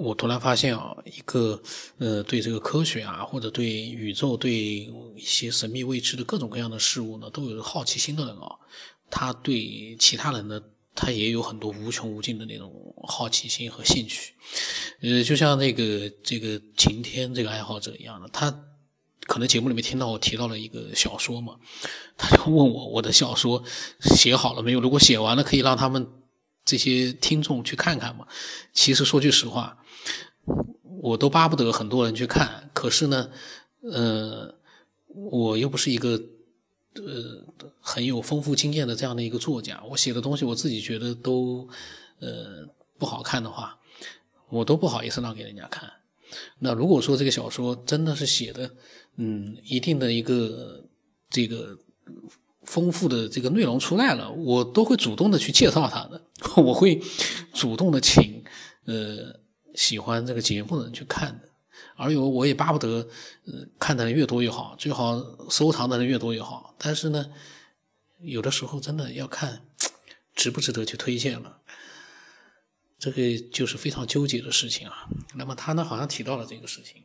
我突然发现啊，一个呃，对这个科学啊，或者对宇宙、对一些神秘未知的各种各样的事物呢，都有好奇心的人啊，他对其他人呢，他也有很多无穷无尽的那种好奇心和兴趣。呃，就像那个这个晴天这个爱好者一样的，他可能节目里面听到我提到了一个小说嘛，他就问我我的小说写好了没有？如果写完了，可以让他们。这些听众去看看嘛。其实说句实话，我都巴不得很多人去看。可是呢，呃，我又不是一个呃很有丰富经验的这样的一个作家。我写的东西我自己觉得都呃不好看的话，我都不好意思让给人家看。那如果说这个小说真的是写的嗯一定的一个这个。丰富的这个内容出来了，我都会主动的去介绍他的，我会主动的请呃喜欢这个节目的人去看的，而有我也巴不得看的人越多越好，最好收藏的人越多越好。但是呢，有的时候真的要看值不值得去推荐了，这个就是非常纠结的事情啊。那么他呢，好像提到了这个事情。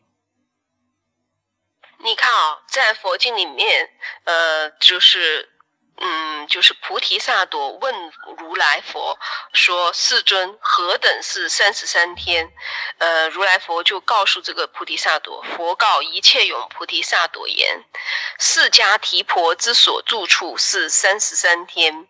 你看啊，在佛经里面，呃，就是，嗯，就是菩提萨埵问如来佛说：“世尊，何等是三十三天？”呃，如来佛就告诉这个菩提萨埵，佛告一切勇菩提萨埵言：“释迦提婆之所住处是三十三天，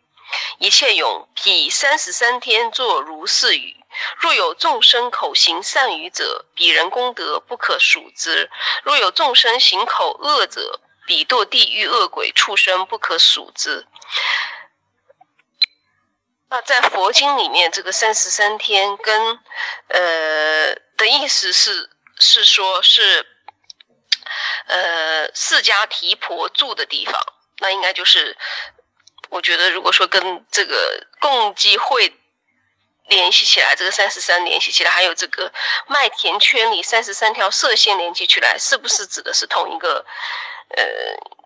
一切勇以三十三天作如是语。”若有众生口行善语者，彼人功德不可数之；若有众生行口恶者，彼堕地狱恶鬼畜生不可数之。那在佛经里面，这个三十三天跟呃的意思是是说，是呃释迦提婆住的地方。那应该就是，我觉得如果说跟这个共济会。联系起来，这个三十三联系起来，还有这个麦田圈里三十三条射线连接起来，是不是指的是同一个？呃，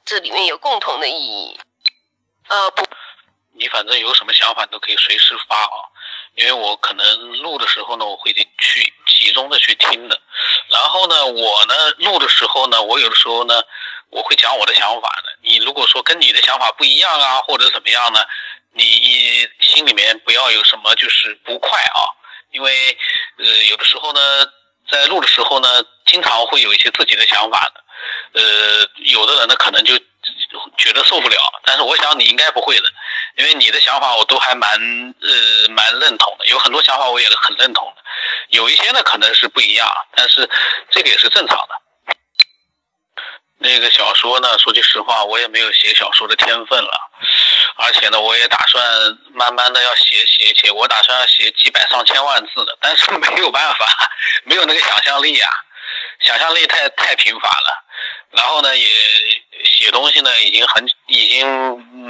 这里面有共同的意义。呃，不，你反正有什么想法都可以随时发啊，因为我可能录的时候呢，我会去集中的去听的。然后呢，我呢录的时候呢，我有的时候呢，我会讲我的想法的。你如果说跟你的想法不一样啊，或者怎么样呢？你心里面不要有什么就是不快啊，因为呃有的时候呢，在录的时候呢，经常会有一些自己的想法的，呃有的人呢可能就觉得受不了，但是我想你应该不会的，因为你的想法我都还蛮呃蛮认同的，有很多想法我也很认同的，有一些呢可能是不一样，但是这个也是正常的。那个小说呢，说句实话，我也没有写小说的天分了。而且呢，我也打算慢慢的要写写写，我打算要写几百上千万字的，但是没有办法，没有那个想象力啊，想象力太太贫乏了。然后呢，也写东西呢，已经很已经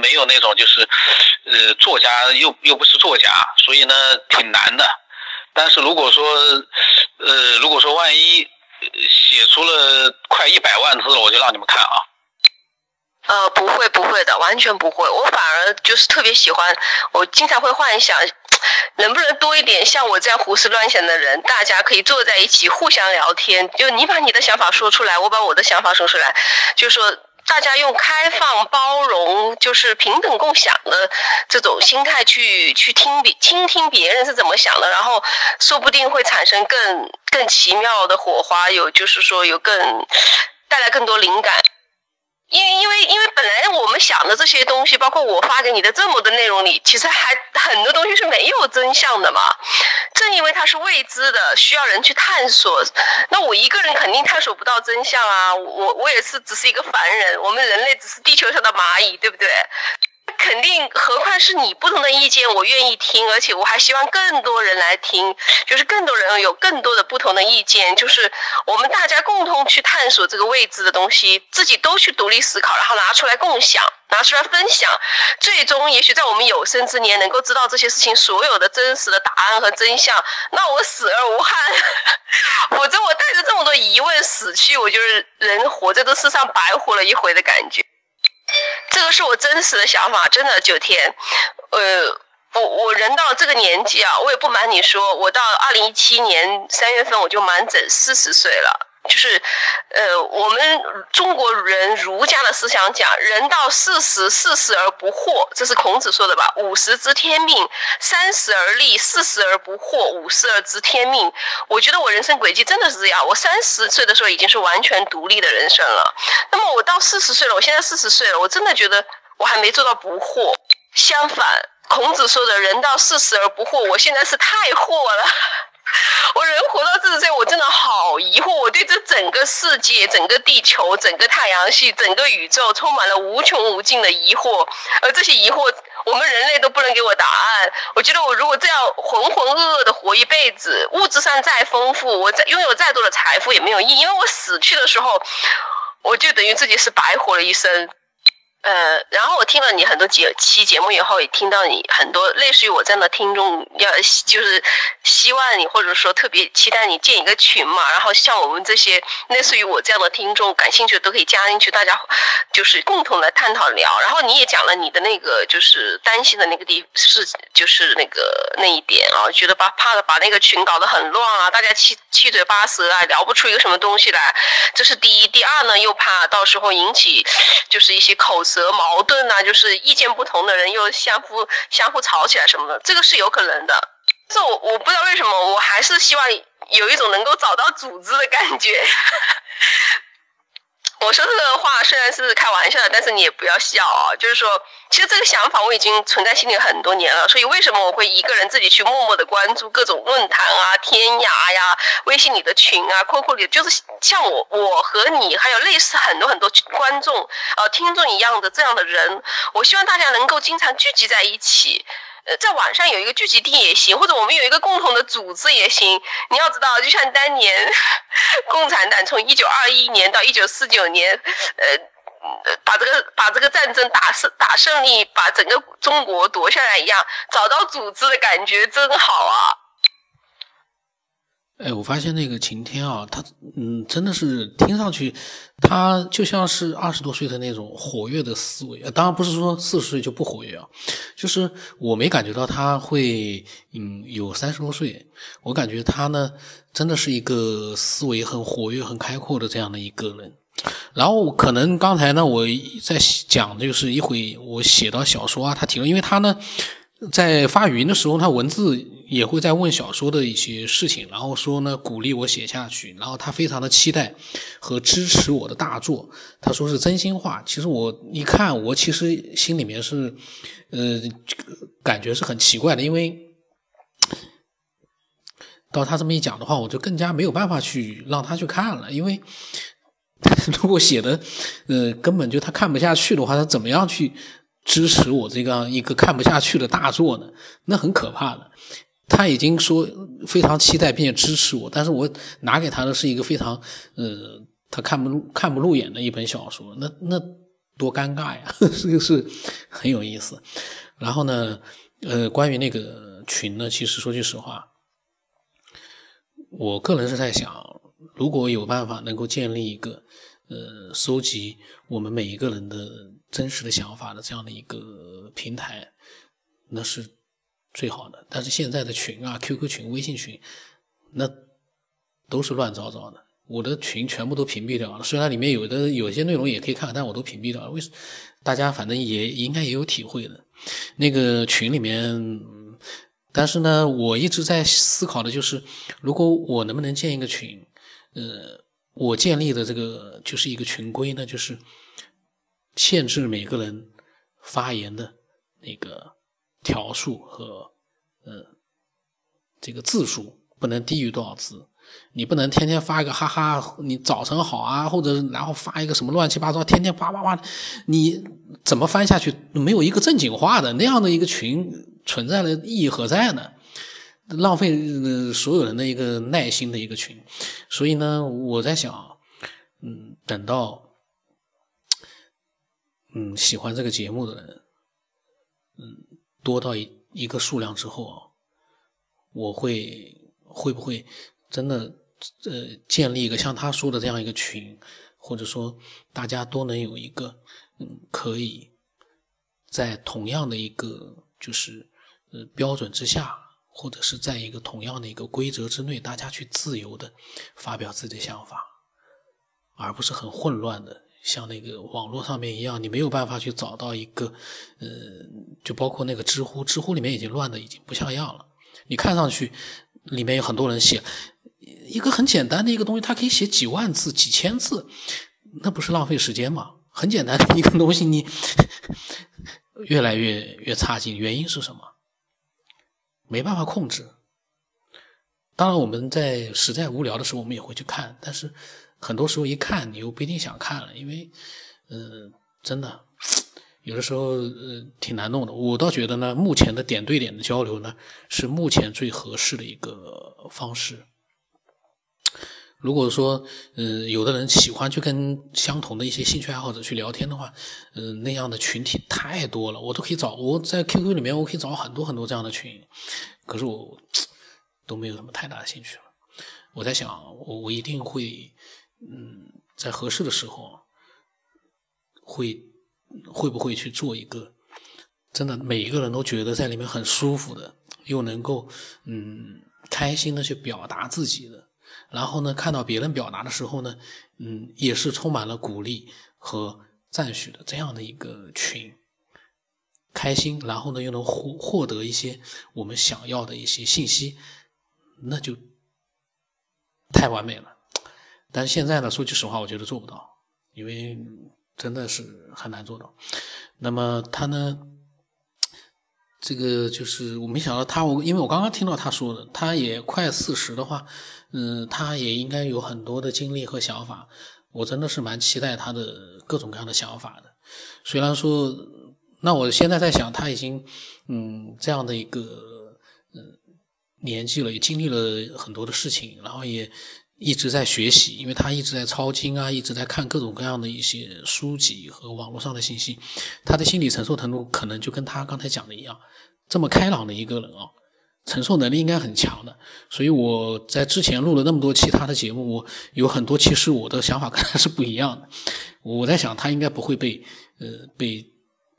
没有那种就是，呃，作家又又不是作家，所以呢，挺难的。但是如果说，呃，如果说万一写出了快一百万字了，我就让你们看啊。呃，不会，不会的，完全不会。我反而就是特别喜欢，我经常会幻想，能不能多一点像我这样胡思乱想的人，大家可以坐在一起互相聊天。就你把你的想法说出来，我把我的想法说出来，就说大家用开放、包容，就是平等共享的这种心态去去听别倾听别人是怎么想的，然后说不定会产生更更奇妙的火花，有就是说有更带来更多灵感。因为因为因为本来我们想的这些东西，包括我发给你的这么多内容里，其实还很多东西是没有真相的嘛。正因为它是未知的，需要人去探索。那我一个人肯定探索不到真相啊！我我也是只是一个凡人，我们人类只是地球上的蚂蚁，对不对？肯定，何况是你不同的意见，我愿意听，而且我还希望更多人来听，就是更多人有更多的不同的意见，就是我们大家共同去探索这个未知的东西，自己都去独立思考，然后拿出来共享，拿出来分享，最终也许在我们有生之年能够知道这些事情所有的真实的答案和真相，那我死而无憾，否则我带着这么多疑问死去，我就是人活在这世上白活了一回的感觉。这个是我真实的想法，真的九天，呃，我我人到这个年纪啊，我也不瞒你说，我到二零一七年三月份我就满整四十岁了。就是，呃，我们中国人儒家的思想讲，人到四十，四十而不惑，这是孔子说的吧？五十知天命，三十而立，四十而不惑，五十而知天命。我觉得我人生轨迹真的是这样。我三十岁的时候已经是完全独立的人生了。那么我到四十岁了，我现在四十岁了，我真的觉得我还没做到不惑。相反，孔子说的人到四十而不惑，我现在是太惑了。我人活到四十岁，我真的好。整个世界、整个地球、整个太阳系、整个宇宙充满了无穷无尽的疑惑，而这些疑惑，我们人类都不能给我答案。我觉得，我如果这样浑浑噩噩的活一辈子，物质上再丰富，我再拥有再多的财富也没有意义，因为我死去的时候，我就等于自己是白活了一生。呃，然后我听了你很多节期节目以后，也听到你很多类似于我这样的听众，要就是希望你或者说特别期待你建一个群嘛。然后像我们这些类似于我这样的听众，感兴趣的都可以加进去，大家就是共同来探讨聊。然后你也讲了你的那个就是担心的那个地是就是那个那一点啊，觉得把怕的把那个群搞得很乱啊，大家七七嘴八舌啊，聊不出一个什么东西来，这是第一。第二呢，又怕到时候引起就是一些口。则矛盾呐，就是意见不同的人又相互相互吵起来什么的，这个是有可能的。但是我我不知道为什么，我还是希望有一种能够找到组织的感觉。我说这个话虽然是开玩笑的，但是你也不要笑啊。就是说，其实这个想法我已经存在心里很多年了。所以为什么我会一个人自己去默默的关注各种论坛啊、天涯呀、微信里的群啊、QQ 里，就是像我、我和你还有类似很多很多观众、呃听众一样的这样的人，我希望大家能够经常聚集在一起。呃，在网上有一个聚集地也行，或者我们有一个共同的组织也行。你要知道，就像当年 共产党从一九二一年到一九四九年，呃，把这个把这个战争打胜打胜利，把整个中国夺下来一样，找到组织的感觉真好啊！哎，我发现那个晴天啊，他嗯，真的是听上去，他就像是二十多岁的那种活跃的思维。当然不是说四十岁就不活跃啊，就是我没感觉到他会嗯有三十多岁。我感觉他呢，真的是一个思维很活跃、很开阔的这样的一个人。然后可能刚才呢，我在讲的就是一会我写到小说啊，他提了，因为他呢。在发语音的时候，他文字也会在问小说的一些事情，然后说呢鼓励我写下去，然后他非常的期待和支持我的大作，他说是真心话。其实我一看，我其实心里面是，呃，感觉是很奇怪的，因为到他这么一讲的话，我就更加没有办法去让他去看了，因为 如果写的，呃，根本就他看不下去的话，他怎么样去？支持我这个一个看不下去的大作呢，那很可怕的。他已经说非常期待并且支持我，但是我拿给他的是一个非常呃他看不看不入眼的一本小说，那那多尴尬呀！这 个是很有意思。然后呢，呃，关于那个群呢，其实说句实话，我个人是在想，如果有办法能够建立一个呃收集我们每一个人的。真实的想法的这样的一个平台，那是最好的。但是现在的群啊，QQ 群、微信群，那都是乱糟糟的。我的群全部都屏蔽掉了。虽然里面有的有些内容也可以看，但我都屏蔽掉了。为什？大家反正也应该也有体会的。那个群里面，但是呢，我一直在思考的就是，如果我能不能建一个群，呃，我建立的这个就是一个群规呢，就是。限制每个人发言的那个条数和呃这个字数不能低于多少字，你不能天天发一个哈哈，你早晨好啊，或者然后发一个什么乱七八糟，天天叭叭叭，你怎么翻下去没有一个正经话的那样的一个群存在的意义何在呢？浪费所有人的一个耐心的一个群，所以呢，我在想，嗯，等到。嗯，喜欢这个节目的人，嗯，多到一一个数量之后啊，我会会不会真的呃建立一个像他说的这样一个群，或者说大家都能有一个嗯可以在同样的一个就是呃标准之下，或者是在一个同样的一个规则之内，大家去自由的发表自己的想法，而不是很混乱的，像那个网络上面一样，你没有办法去找到一个，呃，就包括那个知乎，知乎里面已经乱的已经不像样了。你看上去里面有很多人写一个很简单的一个东西，他可以写几万字、几千字，那不是浪费时间吗？很简单的一个东西，你 越来越越差劲，原因是什么？没办法控制。当然，我们在实在无聊的时候，我们也会去看，但是很多时候一看，你又不一定想看了，因为，嗯，真的。有的时候，呃，挺难弄的。我倒觉得呢，目前的点对点的交流呢，是目前最合适的一个方式。如果说，嗯，有的人喜欢去跟相同的一些兴趣爱好者去聊天的话，嗯，那样的群体太多了，我都可以找。我在 QQ 里面，我可以找很多很多这样的群，可是我都没有什么太大的兴趣了。我在想，我我一定会，嗯，在合适的时候会。会不会去做一个真的每一个人都觉得在里面很舒服的，又能够嗯开心的去表达自己的，然后呢看到别人表达的时候呢，嗯也是充满了鼓励和赞许的这样的一个群，开心，然后呢又能获获得一些我们想要的一些信息，那就太完美了。但是现在呢，说句实话，我觉得做不到，因为。真的是很难做到。那么他呢？这个就是我没想到他，我因为我刚刚听到他说的，他也快四十的话，嗯，他也应该有很多的经历和想法。我真的是蛮期待他的各种各样的想法的。虽然说，那我现在在想，他已经嗯这样的一个嗯年纪了，也经历了很多的事情，然后也。一直在学习，因为他一直在抄经啊，一直在看各种各样的一些书籍和网络上的信息，他的心理承受程度可能就跟他刚才讲的一样，这么开朗的一个人啊，承受能力应该很强的。所以我在之前录了那么多期他的节目，我有很多其实我的想法跟他是不一样的。我在想他应该不会被呃被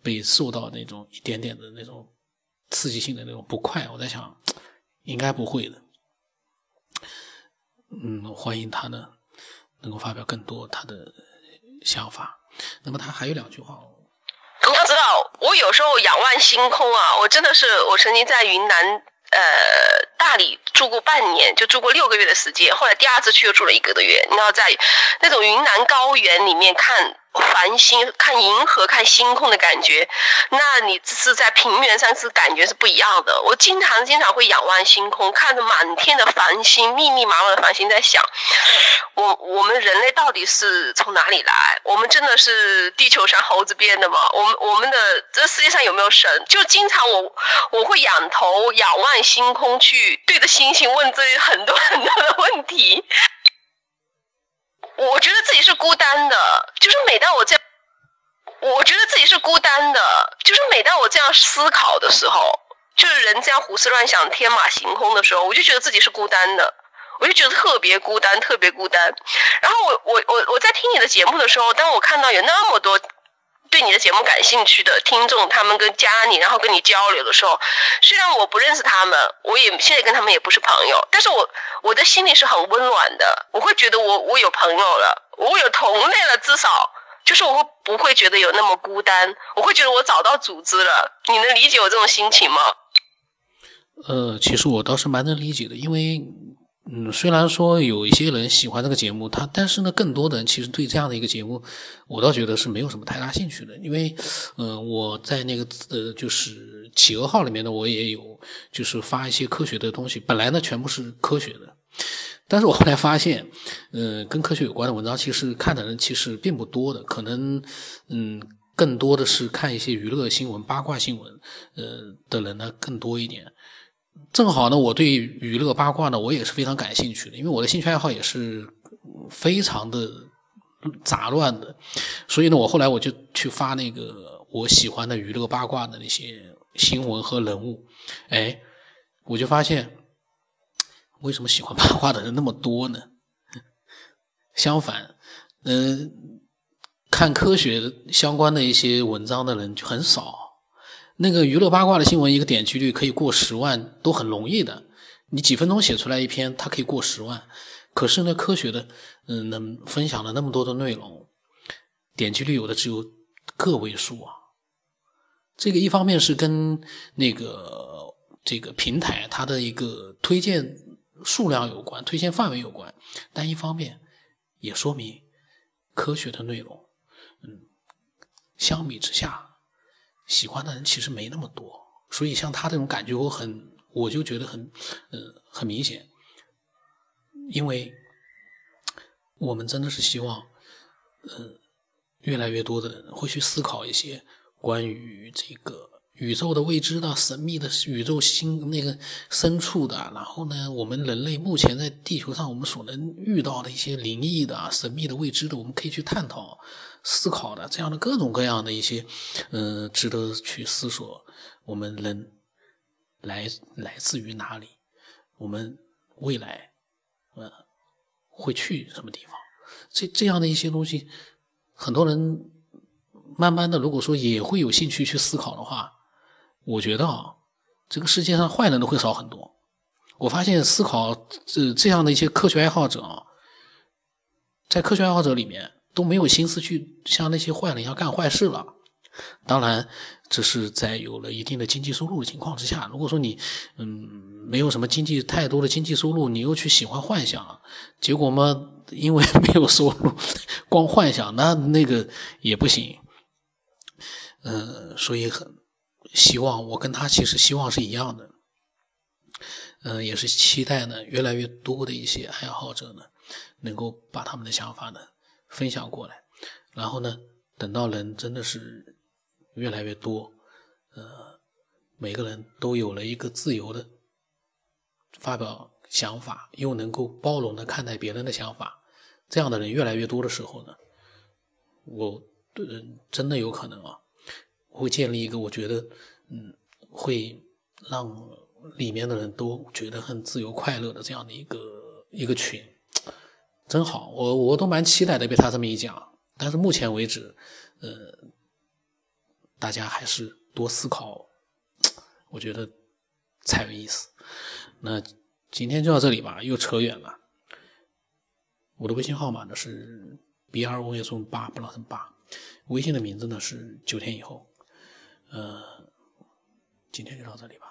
被受到那种一点点的那种刺激性的那种不快，我在想应该不会的。嗯，欢迎他呢，能够发表更多他的想法。那么他还有两句话，你要知道，我有时候仰望星空啊，我真的是，我曾经在云南呃大理住过半年，就住过六个月的时间，后来第二次去又住了一个多月。你要在那种云南高原里面看。繁星看银河看星空的感觉，那你是在平原上是感觉是不一样的。我经常经常会仰望星空，看着满天的繁星，密密麻麻的繁星，在想，我我们人类到底是从哪里来？我们真的是地球上猴子变的吗？我们我们的这世界上有没有神？就经常我我会仰头仰望星空，去对着星星问这很多很多的问题。孤单的，就是每当我这样，我觉得自己是孤单的，就是每当我这样思考的时候，就是人这样胡思乱想、天马行空的时候，我就觉得自己是孤单的，我就觉得特别孤单，特别孤单。然后我我我我在听你的节目的时候，当我看到有那么多。对你的节目感兴趣的听众，他们跟加你，然后跟你交流的时候，虽然我不认识他们，我也现在跟他们也不是朋友，但是我我的心里是很温暖的。我会觉得我我有朋友了，我有同类了，至少就是我会不会觉得有那么孤单？我会觉得我找到组织了。你能理解我这种心情吗？呃，其实我倒是蛮能理解的，因为。嗯，虽然说有一些人喜欢这个节目，他但是呢，更多的人其实对这样的一个节目，我倒觉得是没有什么太大兴趣的。因为，嗯，我在那个呃，就是企鹅号里面呢，我也有就是发一些科学的东西，本来呢全部是科学的，但是我后来发现，嗯，跟科学有关的文章，其实看的人其实并不多的，可能，嗯，更多的是看一些娱乐新闻、八卦新闻，呃的人呢更多一点。正好呢，我对娱乐八卦呢，我也是非常感兴趣的，因为我的兴趣爱好也是非常的杂乱的，所以呢，我后来我就去发那个我喜欢的娱乐八卦的那些新闻和人物，哎，我就发现为什么喜欢八卦的人那么多呢？相反，嗯，看科学相关的一些文章的人就很少。那个娱乐八卦的新闻，一个点击率可以过十万，都很容易的。你几分钟写出来一篇，它可以过十万。可是呢，科学的，嗯，能分享了那么多的内容，点击率有的只有个位数啊。这个一方面是跟那个这个平台它的一个推荐数量有关，推荐范围有关，但一方面也说明科学的内容，嗯，相比之下，喜欢的人其实没那么多。所以像他这种感觉，我很，我就觉得很，呃，很明显，因为我们真的是希望，呃，越来越多的人会去思考一些。关于这个宇宙的未知的、神秘的宇宙星那个深处的，然后呢，我们人类目前在地球上我们所能遇到的一些灵异的、神秘的、未知的，我们可以去探讨、思考的这样的各种各样的一些，嗯，值得去思索。我们人来来自于哪里？我们未来，呃，会去什么地方？这这样的一些东西，很多人。慢慢的，如果说也会有兴趣去思考的话，我觉得啊，这个世界上坏人都会少很多。我发现思考这这样的一些科学爱好者啊，在科学爱好者里面都没有心思去像那些坏人一样干坏事了。当然，这是在有了一定的经济收入的情况之下。如果说你嗯没有什么经济太多的经济收入，你又去喜欢幻想，结果嘛，因为没有收入，光幻想，那那个也不行。嗯，所以很希望我跟他其实希望是一样的，嗯，也是期待呢，越来越多的一些爱好者呢，能够把他们的想法呢分享过来，然后呢，等到人真的是越来越多，呃，每个人都有了一个自由的发表想法，又能够包容的看待别人的想法，这样的人越来越多的时候呢，我嗯，真的有可能啊。会建立一个我觉得，嗯，会让里面的人都觉得很自由快乐的这样的一个一个群，真好，我我都蛮期待的。被他这么一讲，但是目前为止，呃，大家还是多思考，我觉得才有意思。那今天就到这里吧，又扯远了。我的微信号码呢是 B R 五月中八不老成八，微信的名字呢是九天以后。呃，今天就到这里吧。